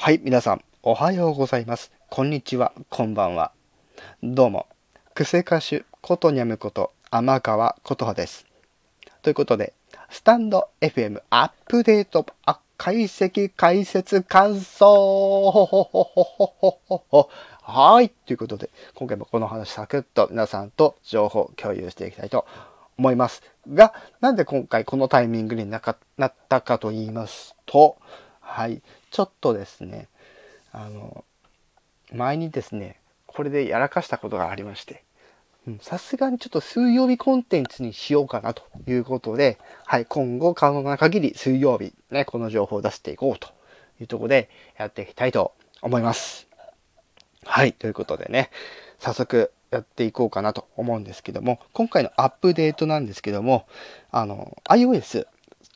はい、皆さん、おはようございます。こんにちは、こんばんは。どうも、クセ歌手ことにゃむこと天川琴葉です。ということで、スタンド FM アップデート、あ、解析、解説、感想はい、ということで、今回もこの話サクッと皆さんと情報共有していきたいと思いますが、なんで今回このタイミングになったかと言いますと、はい、ちょっとですね、あの、前にですね、これでやらかしたことがありまして、さすがにちょっと水曜日コンテンツにしようかなということで、はい、今後可能な限り水曜日、ね、この情報を出していこうというところでやっていきたいと思います。はい、ということでね、早速やっていこうかなと思うんですけども、今回のアップデートなんですけども、あの、iOS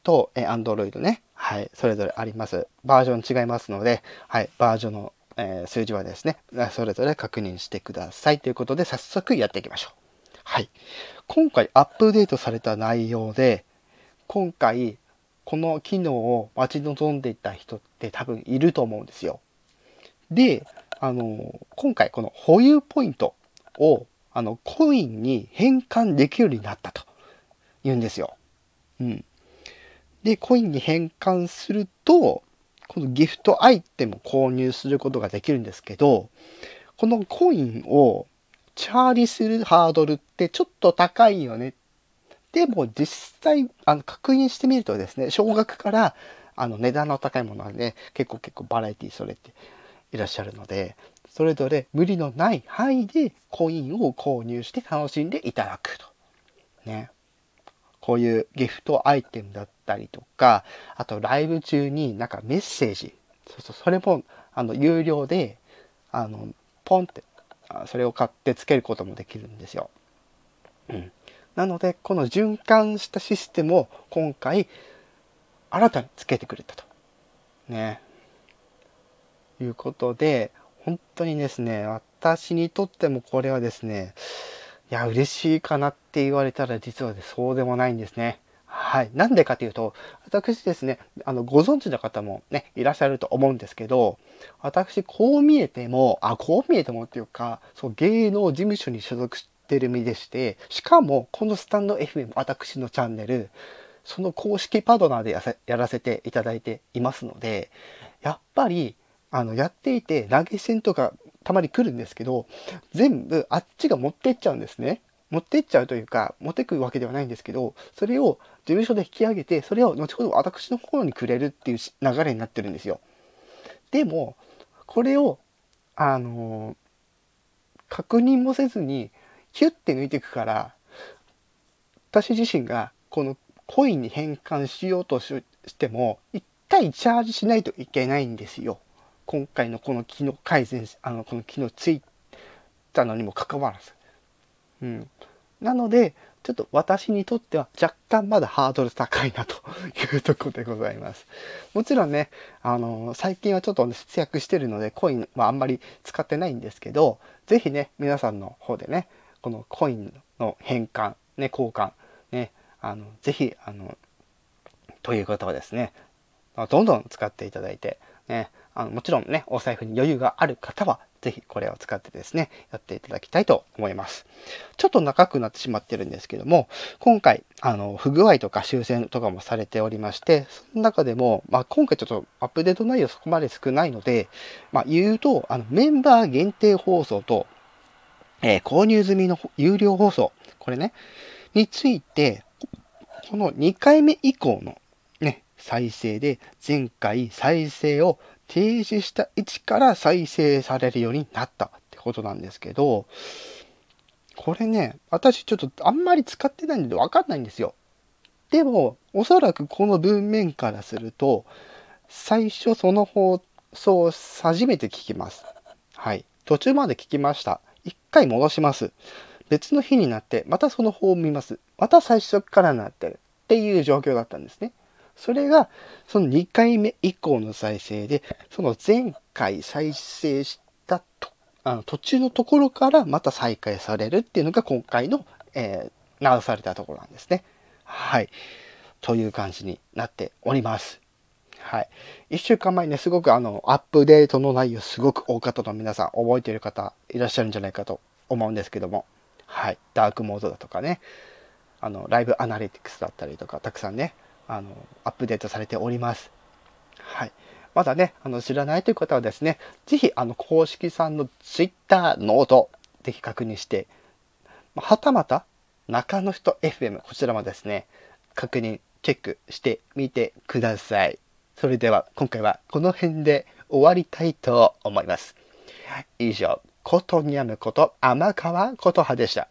と Android ね、はい、それぞれあります。バージョン違いますので、はい、バージョンの、えー、数字はですね、それぞれ確認してくださいということで、早速やっていきましょう。はい。今回アップデートされた内容で、今回、この機能を待ち望んでいた人って多分いると思うんですよ。で、あの、今回この保有ポイントを、あの、コインに変換できるようになったと言うんですよ。うん。で、コインに変換すると、このギフトアイテムを購入することができるんですけど、このコインをチャージするハードルってちょっと高いよね。でも実際、あの、確認してみるとですね、少額からあの値段の高いものはね、結構結構バラエティそれていらっしゃるので、それぞれ無理のない範囲でコインを購入して楽しんでいただくと。ね。こういうギフトアイテムだったりとか、あとライブ中になんかメッセージ、そうそう、それも、あの、有料で、あの、ポンって、それを買ってつけることもできるんですよ。うん。なので、この循環したシステムを今回、新たにつけてくれたと。ね。いうことで、本当にですね、私にとってもこれはですね、や、嬉しいかなって言われたら実はねそうでもないんですね。はい。なんでかというと、私ですね、あの、ご存知の方もね、いらっしゃると思うんですけど、私、こう見えても、あ、こう見えてもっていうか、そう、芸能事務所に所属してる身でして、しかも、このスタンド FM、私のチャンネル、その公式パートナーでやらせていただいていますので、やっぱり、あの、やっていて、投げ銭とかたまに来るんですけど、全部あっちが持ってっちゃうんですね。持ってっちゃうというか、持ってくわけではないんですけど、それを事務所で引き上げて、それを後ほど私の方にくれるっていう流れになってるんですよ。でも、これを、あの、確認もせずに、ヒュッて抜いていくから、私自身がこのコインに変換しようとしても、一回チャージしないといけないんですよ。今回のこの機能改善、あの、この機能ついたのにもかかわらず。うん。なので、ちょっと私にとっては若干まだハードル高いなと いうとこでございます。もちろんね、あの、最近はちょっと、節約してるのでコインはあんまり使ってないんですけど、是非ね、皆さんの方でね、このコインの変換、ね、交換、ね、あの、是非あの、ということをですね、どんどん使っていただいて、ね、あのもちろんね、お財布に余裕がある方は、ぜひこれを使ってですね、やっていただきたいと思います。ちょっと長くなってしまってるんですけども、今回、あの、不具合とか修正とかもされておりまして、その中でも、まあ、今回ちょっとアップデート内容そこまで少ないので、まあ、言うと、あの、メンバー限定放送と、えー、購入済みの有料放送、これね、について、この2回目以降の、再生で、前回再生を停止した位置から再生されるようになったってことなんですけど、これね、私ちょっとあんまり使ってないんでわかんないんですよ。でも、おそらくこの文面からすると、最初その放送初めて聞きます。はい。途中まで聞きました。一回戻します。別の日になって、またその方を見ます。また最初からなってるっていう状況だったんですね。それが、その2回目以降の再生で、その前回再生したとあの途中のところからまた再開されるっていうのが今回の、えー、直されたところなんですね。はい。という感じになっております。はい。1週間前ね、すごくあの、アップデートの内容すごく多かったと皆さん覚えている方いらっしゃるんじゃないかと思うんですけども、はい。ダークモードだとかね、あの、 live analytics だったりとか、たくさんね、あの、アップデートされております。はい。まだね、あの、知らないという方はですね、ぜひ、あの、公式さんの Twitter、 note、ぜひ確認して、はたまた、中の人 FM、こちらもですね、確認、チェックしてみてください。それでは、今回はこの辺で終わりたいと思います。以上、ことにゃむこと、天川琴葉でした。